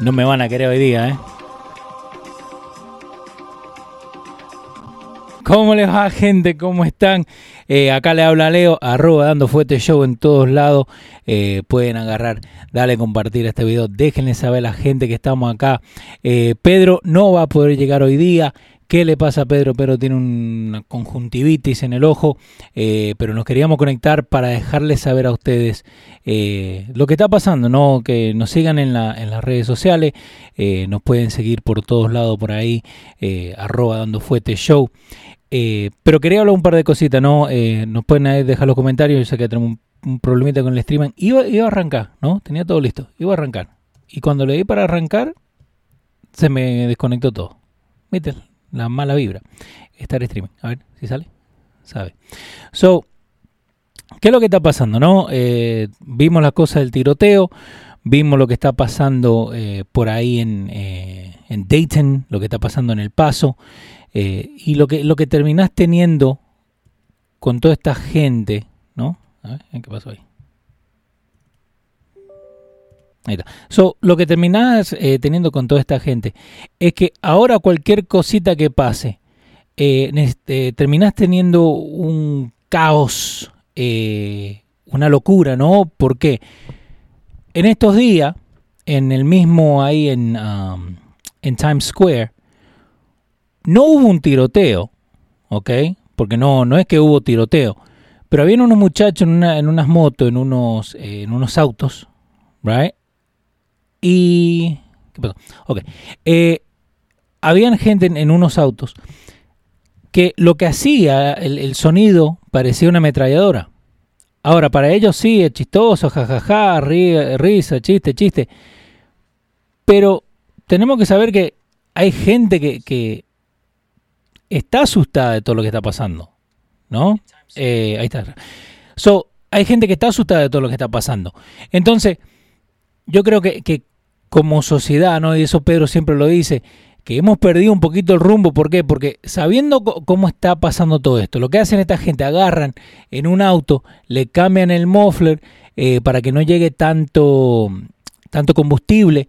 No me van a querer hoy día, ¿eh? ¿Cómo les va, gente? ¿Cómo están? Eh, acá le habla Leo, arroba dando fuerte show en todos lados. Eh, pueden agarrar, dale compartir este video. Déjenle saber a la gente que estamos acá. Eh, Pedro no va a poder llegar hoy día. ¿Qué le pasa a Pedro? Pedro tiene una conjuntivitis en el ojo, eh, pero nos queríamos conectar para dejarles saber a ustedes eh, lo que está pasando, ¿no? Que nos sigan en, la, en las redes sociales, eh, nos pueden seguir por todos lados por ahí, arroba dando fuete show. pero quería hablar un par de cositas, ¿no? nos pueden dejar los comentarios, yo sé que tenemos un, un problemita con el streaming. Iba, iba a arrancar, ¿no? Tenía todo listo, iba a arrancar. Y cuando le di para arrancar, se me desconectó todo. ¿Viste? La mala vibra. Estar streaming. A ver si sale. Sabe. So, ¿qué es lo que está pasando? No? Eh, vimos la cosa del tiroteo. Vimos lo que está pasando eh, por ahí en, eh, en, Dayton, lo que está pasando en El Paso. y lo que, lo que terminás teniendo con toda esta gente, ¿no? A ver, ¿qué pasó ahí? So, lo que terminás eh, teniendo con toda esta gente es que ahora cualquier cosita que pase, eh, este, terminás teniendo un caos, eh, una locura, ¿no? Porque en estos días, en el mismo ahí en, um, en Times Square, no hubo un tiroteo, ¿ok? Porque no, no es que hubo tiroteo, pero había unos muchachos en, en unas motos, en unos, en unos autos, right? Y. ¿Qué pasó? Ok. Eh, habían gente en, unos autos que lo que hacía, el, sonido, parecía una ametralladora. Ahora, para ellos sí, es chistoso, jajaja, risa, chiste, chiste. Pero tenemos que saber que hay gente que, que está asustada de todo lo que está pasando. ¿No? Eh, ahí está. So, hay gente que está asustada de todo lo que está pasando. Entonces, yo creo que, que, como sociedad, ¿no? Y eso Pedro siempre lo dice, que hemos perdido un poquito el rumbo. ¿Por qué? Porque sabiendo cómo está pasando todo esto, lo que hacen esta gente, agarran en un auto, le cambian el muffler eh, para que no llegue tanto, tanto combustible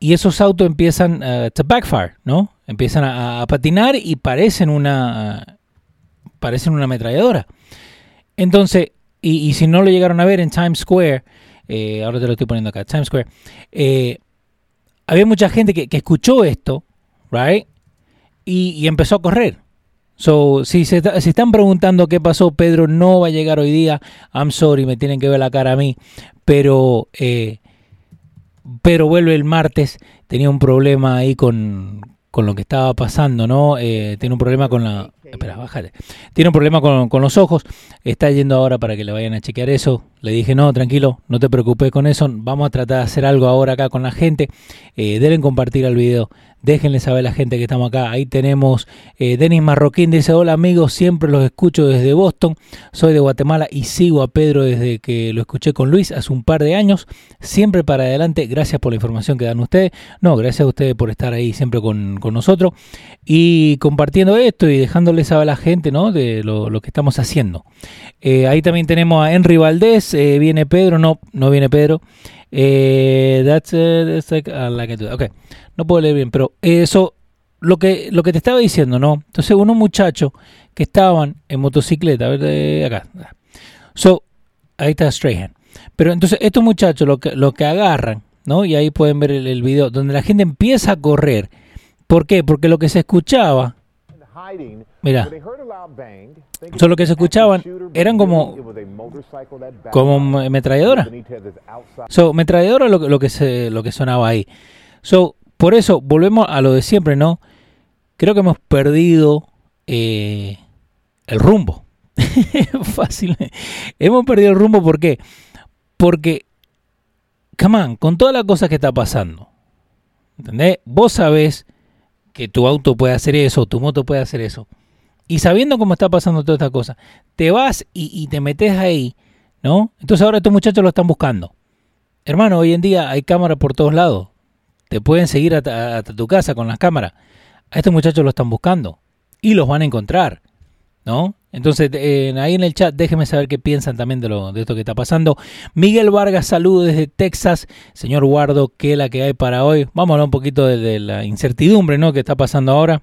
y esos autos empiezan a backfire, ¿no? Empiezan a, patinar y parecen una, parecen una ametralladora. Entonces, y, y si no lo llegaron a ver en Times Square, eh, ahora te lo estoy poniendo acá, Times Square, eh, había mucha gente que, escuchó esto, right? Y, empezó a correr. So, si se si están preguntando qué pasó, Pedro no va a llegar hoy día. I'm sorry, me tienen que ver la cara a mí. Pero, eh, pero vuelve el martes. Tenía un problema ahí con, con lo que estaba pasando, ¿no? tiene un problema con la... Espera, bájale. Tiene un problema con, con, los ojos. Está yendo ahora para que le vayan a chequear eso. Le dije, no, tranquilo, no te preocupes con eso. Vamos a tratar de hacer algo ahora acá con la gente. Eh, deben compartir el video. Déjenle saber a la gente que estamos acá. Ahí tenemos eh, Denis Marroquín. Dice, hola amigos, siempre los escucho desde Boston. Soy de Guatemala y sigo a Pedro desde que lo escuché con Luis hace un par de años. Siempre para adelante. Gracias por la información que dan ustedes. No, gracias a ustedes por estar ahí siempre con, con nosotros. Y compartiendo esto y dejándole saber a la gente ¿no? de lo, lo que estamos haciendo. Eh, ahí también tenemos a Henry Valdés. Eh, viene Pedro, no, no viene Pedro. Eh, that's, okay. No puedo leer bien, pero eso, lo que, lo que te estaba diciendo, ¿no? Entonces, unos muchachos que estaban en motocicleta, a ver, acá. So, ahí está Strahan. Pero entonces, estos muchachos lo que, lo que agarran, ¿no? Y ahí pueden ver el video donde la gente empieza a correr. ¿Por qué? Porque lo que se escuchaba, mira, solo que se escuchaban eran como como metralladora. So, metralladora es lo, que- lo que se lo que sonaba ahí. So, por eso volvemos a lo de siempre, ¿no? Creo que hemos perdido eh, el rumbo. Fácil. Hemos perdido el rumbo, ¿por qué? Porque, come on, con toda la cosa que está pasando, ¿entendés? Vos sabés que tu auto puede hacer eso, tu moto puede hacer eso. Y sabiendo cómo está pasando toda esta cosa, te vas y, te metes ahí, ¿no? Entonces ahora estos muchachos lo están buscando. Hermano, hoy en día hay cámaras por todos lados. Te pueden seguir hasta, hasta tu casa con las cámaras. A estos muchachos lo están buscando. Y los van a encontrar. ¿No? Entonces, eh, ahí en el chat, déjenme saber qué piensan también de, lo, de esto que está pasando. Miguel Vargas, saludos desde Texas. Señor Guardo, ¿qué es la que hay para hoy? Vamos a hablar un poquito de, la incertidumbre, ¿no? Que está pasando ahora.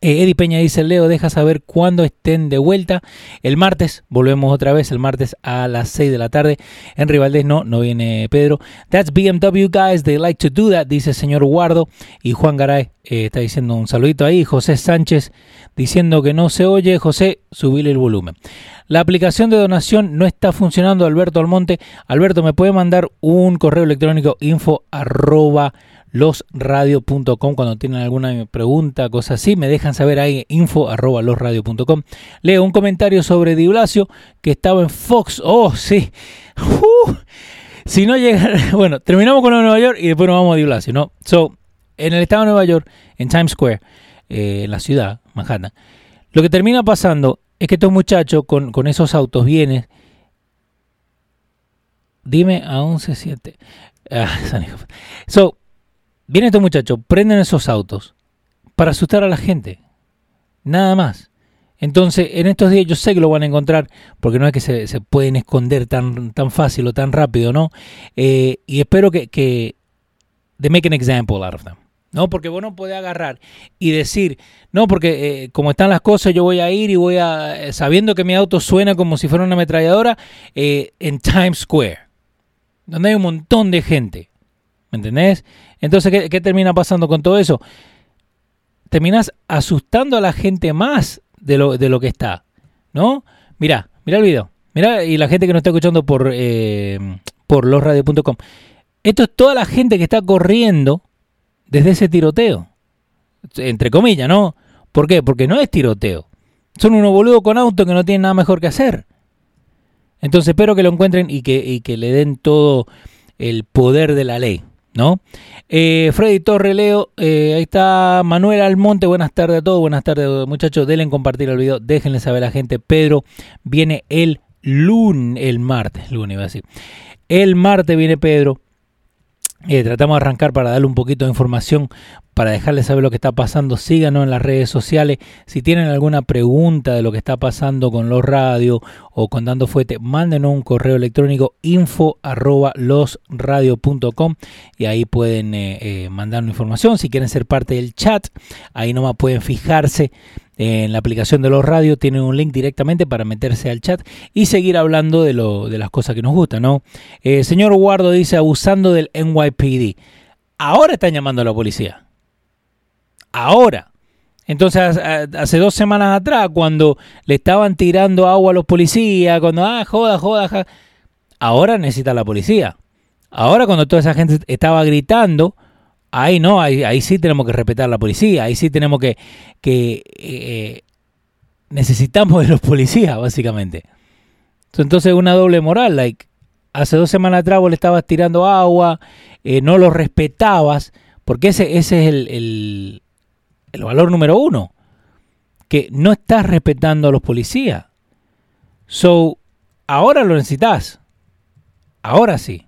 Eh, Eddie Peña dice, Leo, deja saber cuándo estén de vuelta. El martes, volvemos otra vez, el martes a las 6 de la tarde. En Rivaldez no, no viene Pedro. That's BMW, guys, they like to do that, dice el señor Guardo. Y Juan Garay eh, está diciendo un saludito ahí. José Sánchez diciendo que no se oye. José, subile el volumen. La aplicación de donación no está funcionando, Alberto Almonte. Alberto, ¿me puede mandar un correo electrónico info losradio.com cuando tienen alguna pregunta, cosa así, me dejan saber ahí info losradio.com. Leo un comentario sobre Di Blasio que estaba en Fox. Oh, sí. Uh, si no llega, bueno, terminamos con Nueva York y después nos vamos a Di Blasio, ¿no? So, en el estado de Nueva York, en Times Square, eh, en la ciudad, Manhattan, lo que termina pasando es que estos muchachos con, con esos autos vienen. Dime a 11.7. Ah, so, vienen estos muchachos, prenden esos autos para asustar a la gente. Nada más. Entonces, en estos días yo sé que lo van a encontrar, porque no es que se, se pueden esconder tan, tan fácil o tan rápido, ¿no? Eh, y espero que, que they make an example out of them. ¿No? Porque vos no podés agarrar y decir, no, porque eh, como están las cosas, yo voy a ir y voy a, eh, sabiendo que mi auto suena como si fuera una ametralladora, eh, en Times Square, donde hay un montón de gente. ¿Me entendés? Entonces, ¿qué, qué termina pasando con todo eso? Terminas asustando a la gente más de lo, de lo que está, ¿no? Mira, mira el video. Mira, y la gente que nos está escuchando por, por losradio.com. Esto es toda la gente que está corriendo desde ese tiroteo. Entre comillas, ¿no? ¿Por qué? Porque no es tiroteo. Son unos boludos con auto que no tienen nada mejor que hacer. Entonces espero que lo encuentren y que, y que le den todo el poder de la ley, ¿no? Eh, Freddy Torre Leo, eh, ahí está Manuel Almonte, buenas tardes a todos, buenas tardes muchachos, denle en compartir el video, déjenle saber a la gente, Pedro viene el lunes, el martes, lunes iba a decir, el martes viene Pedro, eh, tratamos de arrancar para darle un poquito de información, para dejarles saber lo que está pasando. Síganos en las redes sociales. Si tienen alguna pregunta de lo que está pasando con los radios o con Dando Fuete, mándenos un correo electrónico info y ahí pueden eh, eh, mandarnos información. Si quieren ser parte del chat, ahí nomás pueden fijarse en la aplicación de los radios tienen un link directamente para meterse al chat y seguir hablando de, lo, de las cosas que nos gustan, ¿no? Eh, señor Guardo dice, abusando del NYPD. Ahora están llamando a la policía. Ahora. Entonces, hace dos semanas atrás, cuando le estaban tirando agua a los policías, cuando, ah, joda, joda, joda, ahora necesita la policía. Ahora, cuando toda esa gente estaba gritando, ahí no, ahí, ahí sí tenemos que respetar a la policía, ahí sí tenemos que, que eh, necesitamos de los policías, básicamente. Entonces, una doble moral, like, hace dos semanas atrás vos le estabas tirando agua, eh, no lo respetabas, porque ese, ese es el, el valor número uno, que no estás respetando a los policías. So, ahora lo necesitas. Ahora sí.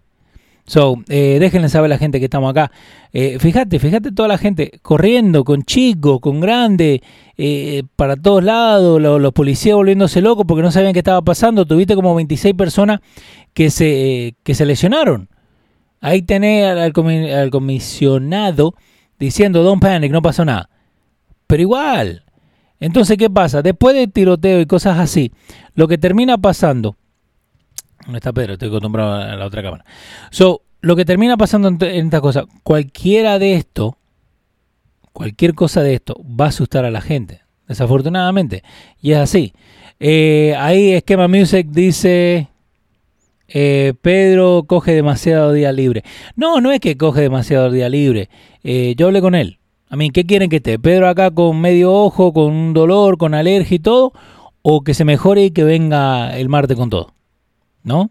So, eh, déjenle saber a la gente que estamos acá. Eh, fíjate, fíjate toda la gente corriendo, con chicos, con grandes, eh, para todos lados, los, policías volviéndose locos porque no sabían qué estaba pasando. Tuviste como 26 personas que se, que se lesionaron. Ahí tenés al, al comisionado diciendo, don't panic, no pasó nada. Pero igual. Entonces, ¿qué pasa? Después de tiroteo y cosas así, lo que termina pasando... ¿Dónde está Pedro? Estoy acostumbrado a la otra cámara. So, lo que termina pasando en, en esta cosa, cualquiera de esto, cualquier cosa de esto va a asustar a la gente, desafortunadamente. Y es así. Eh, ahí Esquema Music dice, eh, Pedro coge demasiado día libre. No, no es que coge demasiado día libre. Eh, yo hablé con él. A mí, ¿qué quieren que esté? ¿Pedro acá con medio ojo, con un dolor, con alergia y todo? ¿O que se mejore y que venga el martes con todo? ¿No?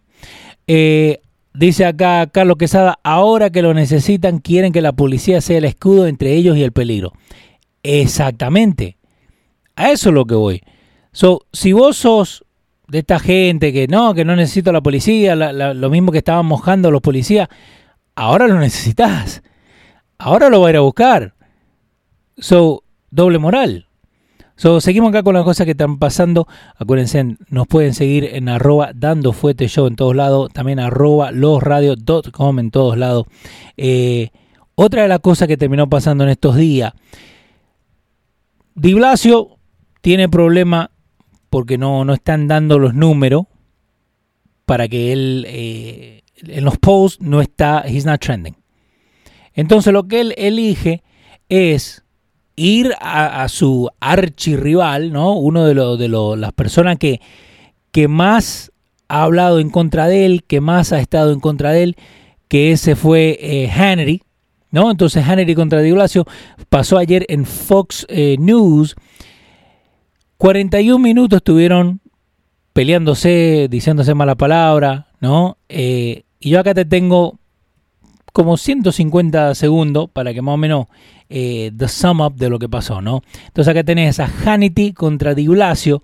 Eh, dice acá Carlos Quesada, ahora que lo necesitan, quieren que la policía sea el escudo entre ellos y el peligro. Exactamente. A eso es lo que voy. So, si vos sos de esta gente que no, que no necesito la policía, la, lo mismo que estaban mojando los policías, ahora lo necesitas. Ahora lo va a ir a buscar. So, doble moral. Seguimos acá con las cosas que están pasando. Acuérdense, nos pueden seguir en arroba dando fuete show en todos lados. También arroba losradios.com en todos lados. Eh, otra de las cosas que terminó pasando en estos días. Di Blasio tiene problema porque no, no están dando los números para que él eh, en los posts no está, he's not trending. Entonces lo que él elige es ir a, su archirrival, ¿no? Uno de, lo, de lo, las personas que, que más ha hablado en contra de él, que más ha estado en contra de él, que ese fue eh, Hannity, ¿no? Entonces Hannity contra Di pasó ayer en Fox eh, News 41 minutos estuvieron peleándose, diciéndose mala palabra, ¿no? Eh, y yo acá te tengo como 150 segundos para que más o menos eh, the sum up de lo que pasó, ¿no? Entonces acá tenés a Hannity contra Di Blasio.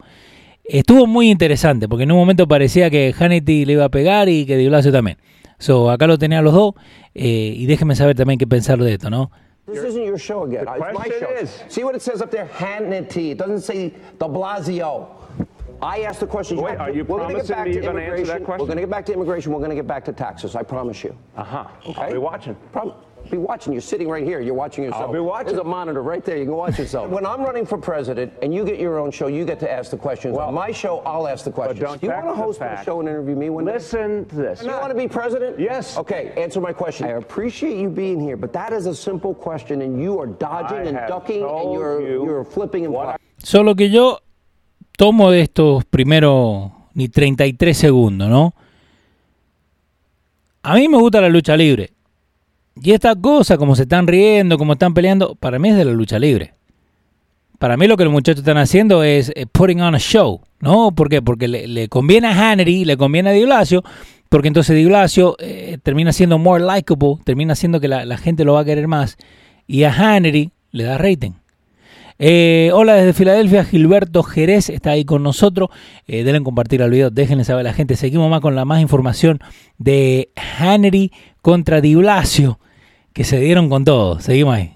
Estuvo muy interesante porque en un momento parecía que Hannity le iba a pegar y que Di Blasio también. So, acá lo tenía los dos eh, y déjenme saber también qué pensar de esto, ¿no? This isn't your show again. The It's my show. is- See what it says up there? Hannity. It doesn't say de Blasio. I asked the question. Wait, are you We're gonna get promising back me to you're gonna answer that immigration. question? We're going to get back to immigration. We're going to get back to taxes. I promise you. Uh huh. Okay? I'll be watching. Prom- be watching. You're sitting right here. You're watching yourself. I'll be watching. There's a monitor right there. You can watch yourself. when I'm running for president and you get your own show, you get to ask the questions. Well, On my show, I'll ask the But questions. don't Do you want to tax the host a show and interview me one day? Listen to this. You want to be president? Yes. Okay, answer my question. I appreciate you being here, but that is a simple question, and you are dodging I and ducking, and you're you you're flipping and what flopping. Solo que yo tomo de estos primeros ni 33 segundos, ¿no? A mí me gusta la lucha libre. Y esta cosa, como se están riendo, como están peleando, para mí es de la lucha libre. Para mí lo que los muchachos están haciendo es eh, putting on a show, ¿no? ¿Por qué? Porque le, conviene a Hannity, le conviene a Di Blasio, porque entonces Di Blasio eh, termina siendo more likable, termina siendo que la, la gente lo va a querer más, y a Hannity le da rating. Eh, hola desde Filadelfia, Gilberto Jerez está ahí con nosotros. Eh, denle compartir al video, déjenle saber a la gente. Seguimos más con la más información de Hannity contra Di Blasio, que se dieron con todo. Seguimos ahí.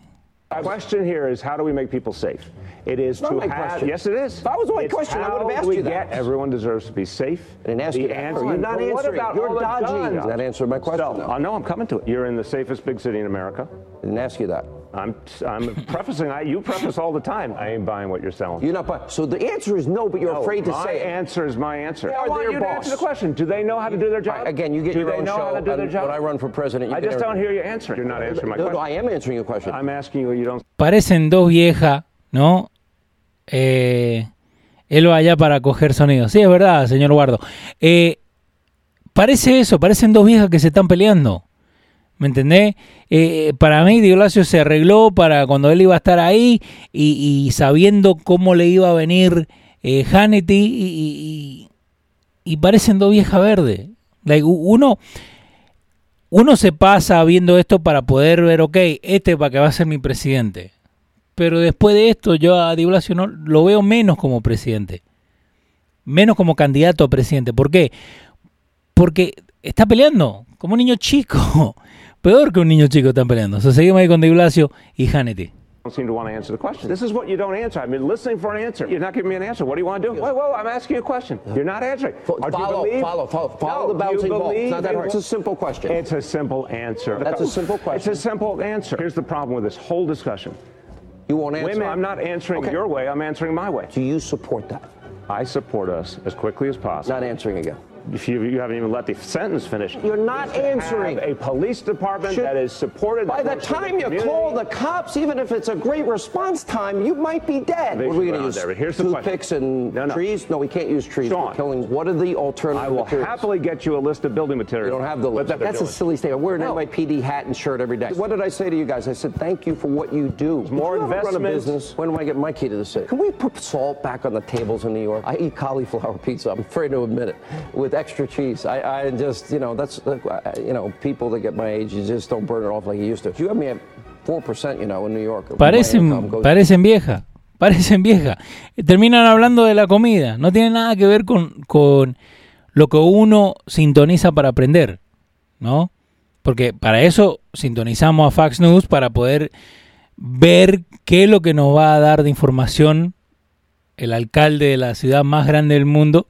The question here is how do we make people safe? It is not to my have. question. Yes, it is. If I was It's question, I would have asked we you that. Get, everyone deserves to be safe. I didn't ask the you that. answer. You're not But what answering. about You're all the dodging. guns? That answered my question, So, though. I know I'm coming to it. You're in the safest big city in America. I didn't ask you that. I'm. I'm prefacing. I, you preface all the time. I ain't buying what you're selling. You're not. bu- So the answer is no, but you're No, afraid to my say it. answer is my answer. They I want you to boss. answer the question. Do they know how to do their job? Right, again, you get do your they own know show, how to do their and job? when I run for president, you I just don't hear you answer. You're not answering my No, no, question. I am answering your question. I'm asking you. You don't. Parecen dos viejas, ¿no? Eh, él va allá para coger sonido. Sí, es verdad, señor Guardo. Eh, parece eso, parecen dos viejas que se están peleando. ¿Me entendés? Eh, para mí, Di Blasio se arregló para cuando él iba a estar ahí y, sabiendo cómo le iba a venir eh, Hannity y, y- y parecen dos viejas verdes. Uno, uno se pasa viendo esto para poder ver, ok, este para que va a ser mi presidente. Pero después de esto, yo a Di Blasio no lo veo menos como presidente. Menos como candidato a presidente. ¿Por qué? Porque está peleando como un niño chico. Peor que un niño chico están peleando. O sea, seguimos ahí con Di Blasio y Hannity. don't seem to want to answer the question. This is what you don't answer. I've been listening for an answer. You're not giving me an answer. What do you want to do? Wait, wait, I'm asking you a question. You're not answering. Fo- Or do you follow, believe- follow, follow, follow No, the bouncing ball. It's not that hard. It's a simple question. It's a simple answer. That's a simple question. It's a simple answer. Here's the problem with this whole discussion. You won't answer. Women, I'm not answering Okay. your way. I'm answering my way. Do you support that? I support us as quickly as possible. Not answering again. If you, you haven't even let the sentence finish. You're not answering. A police department Should- that is supported By the works for time you call the cops, even if it's a great response time, you might be dead. They What are we going to run use? there, here's the question. Toothpicks and No, no. trees? No, we can't use trees Sean. for killing. What are the alternative I will materials? happily get you a list of building materials. You don't have the list. that they're That's a silly statement. Wear an No. NYPD hat and shirt every day. What did I say to you guys? I said, thank you for what you do. more If you run a investment. business. When do I get my key to the city? Can we put salt back on the tables in New York? I eat cauliflower pizza. I'm afraid to admit it. With extra cheese. I, I just, you know, that's, uh, you know, people that get my age, you just don't burn it off like you used to. You have me at 4%, you know, in New York. Parecen, parecen vieja, parecen vieja. Terminan hablando de la comida. No tiene nada que ver con, con lo que uno sintoniza para aprender, ¿no? Porque para eso sintonizamos a Fax News para poder ver qué es lo que nos va a dar de información el alcalde de la ciudad más grande del mundo,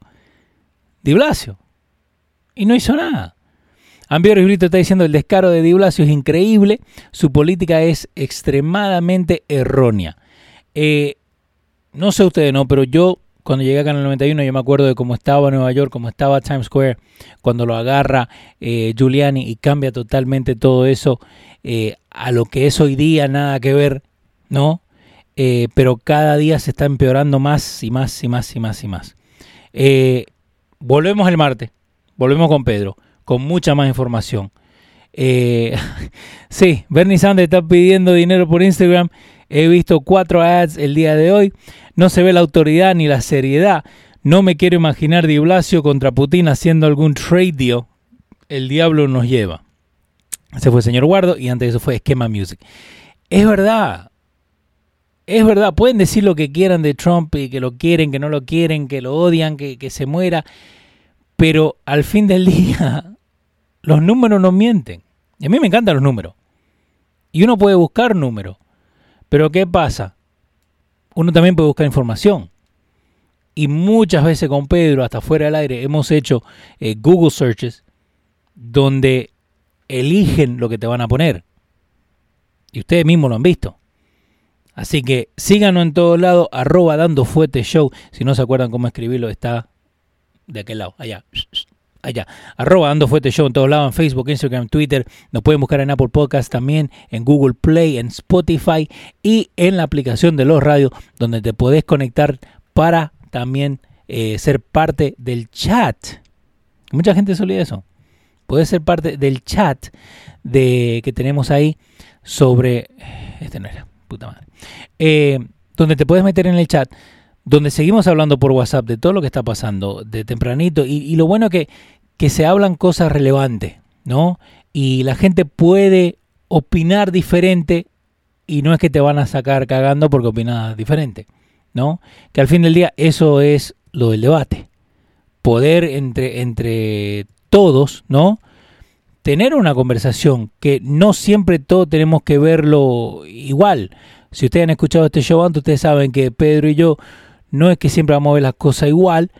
Di Blasio. Y no hizo nada. Ambioro Brito está diciendo el descaro de Di Blasio es increíble, su política es extremadamente errónea. Eh, no sé ustedes, no, pero yo cuando llegué acá en el 91 yo me acuerdo de cómo estaba Nueva York, cómo estaba Times Square, cuando lo agarra eh, Giuliani y cambia totalmente todo eso eh, a lo que es hoy día, nada que ver, ¿no? Pero cada día se está empeorando más y más y más y más y más. Volvemos el martes, volvemos con Pedro, con mucha más información. Eh, sí, Bernie Sanders está pidiendo dinero por Instagram. He visto cuatro ads el día de hoy. No se ve la autoridad ni la seriedad. No me quiero imaginar Di Blasio contra Putin haciendo algún trade deal. El diablo nos lleva. Ese fue el señor Guardo y antes de eso fue Esquema Music. Es verdad. Es verdad. Pueden decir lo que quieran de Trump y que lo quieren, que no lo quieren, que lo odian, que, que se muera. Pero al fin del día, los números no mienten. Y a mí me encantan los números. Y uno puede buscar números. Pero ¿qué pasa? Uno también puede buscar información. Y muchas veces con Pedro, hasta fuera del aire, hemos hecho eh, Google searches donde eligen lo que te van a poner. Y ustedes mismos lo han visto. Así que síganos en todos lados, arroba dando fuete show. Si no se acuerdan cómo escribirlo, está de aquel lado, allá. Allá. Arroba dando fuete show en todos lados, en Facebook, Instagram, Twitter. Nos pueden buscar en Apple Podcast también, en Google Play, en Spotify y en la aplicación de los radios, donde te podés conectar para también eh, ser parte del chat. Mucha gente se olvida eso. Puedes ser parte del chat de que tenemos ahí sobre. Este no era, puta madre. Eh, donde te puedes meter en el chat, donde seguimos hablando por WhatsApp de todo lo que está pasando de tempranito. Y, lo bueno que, que se hablan cosas relevantes, ¿no? Y la gente puede opinar diferente y no es que te van a sacar cagando porque opinas diferente, ¿no? Que al fin del día eso es lo del debate. Poder entre, entre todos, ¿no? Tener una conversación que no siempre todos tenemos que verlo igual. Si ustedes han escuchado este show antes, ustedes saben que Pedro y yo no es que siempre vamos a ver las cosas igual,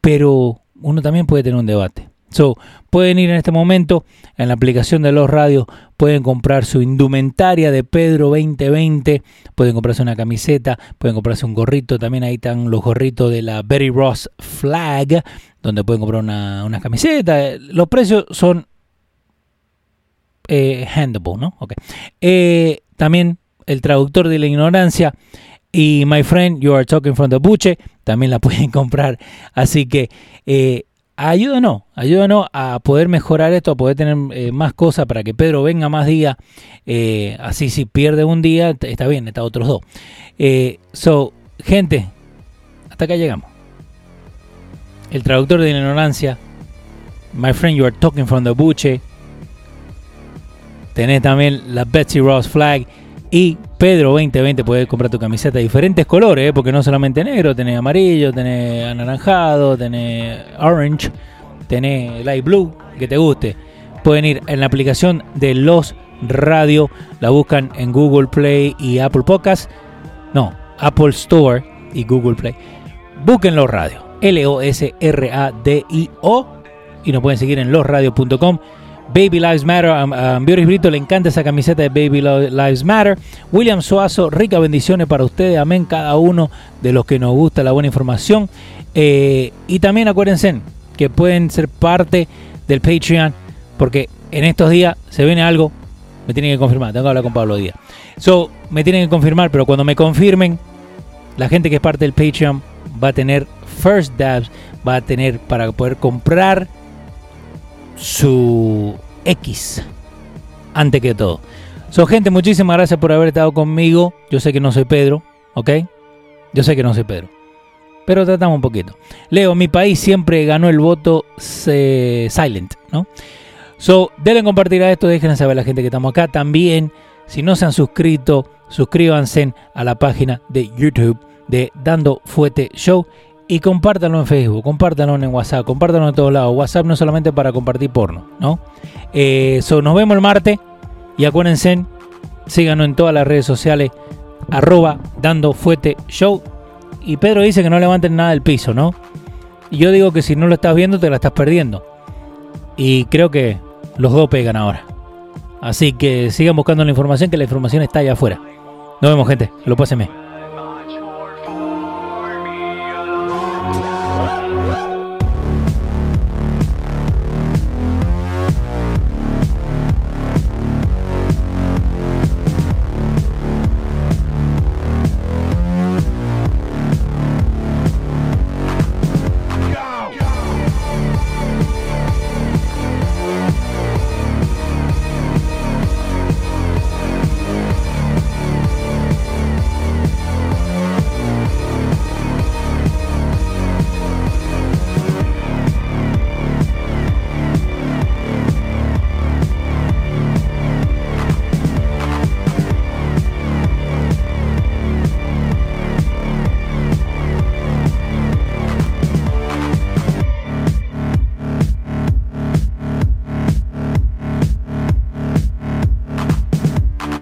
pero uno también puede tener un debate. So, pueden ir en este momento en la aplicación de los radios, pueden comprar su indumentaria de Pedro 2020, pueden comprarse una camiseta, pueden comprarse un gorrito, también ahí están los gorritos de la Betty Ross Flag, donde pueden comprar una, una camiseta. Los precios son eh, handable, ¿no? Okay. Eh, también el traductor de la ignorancia y My Friend, You Are Talking from the Buche, también la pueden comprar. Así que eh, ayúdanos, ayúdanos a poder mejorar esto, a poder tener eh, más cosas para que Pedro venga más días. Eh, así si pierde un día, está bien, está otros dos. So, gente, hasta acá llegamos. El traductor de la ignorancia, My Friend, You Are Talking from the Buche. Tenés también la Betsy Ross Flag. Y Pedro 2020 puedes comprar tu camiseta de diferentes colores, ¿eh? porque no solamente negro, tenés amarillo, tenés anaranjado, tenés orange, tenés light blue, que te guste. Pueden ir en la aplicación de Los Radio, la buscan en Google Play y Apple Podcast. No, Apple Store y Google Play. Busquen Los Radio, L-O-S-R-A-D-I-O, y nos pueden seguir en losradio.com. Baby Lives Matter. A, Ambioris Brito le encanta esa camiseta de Baby Lives Matter. William Suazo, ricas bendiciones para ustedes. Amén. Cada uno de los que nos gusta la buena información. Eh, y también acuérdense, que pueden ser parte del Patreon, porque en estos días se viene algo, me tienen que confirmar, tengo que hablar con Pablo Díaz. So, me tienen que confirmar, pero cuando me confirmen, la gente que es parte del Patreon va a tener First Dabs, va a tener para poder comprar su X antes que todo. So, gente, muchísimas gracias por haber estado conmigo. Yo sé que no soy Pedro, ¿ok? Yo sé que no soy Pedro. Pero tratamos un poquito. Leo, mi país siempre ganó el voto silent, ¿no? So, denle compartir a esto, dejen saber a la gente que estamos acá. También, si no se han suscrito, suscríbanse a la página de YouTube de Dando Fuete Show y compártanlo en Facebook, compártanlo en WhatsApp, compártanlo en todos lados. WhatsApp no solamente para compartir porno, ¿no? Eh, nos vemos el martes y acuérdense, síganos en todas las redes sociales, arroba Dando Fuete Show. Y Pedro dice que no levanten nada del piso, ¿no? Y yo digo que si no lo estás viendo, te la estás perdiendo. Y creo que los dos pegan ahora. Así que sigan buscando la información, que la información está allá afuera. Nos vemos, gente. Lo pásenme.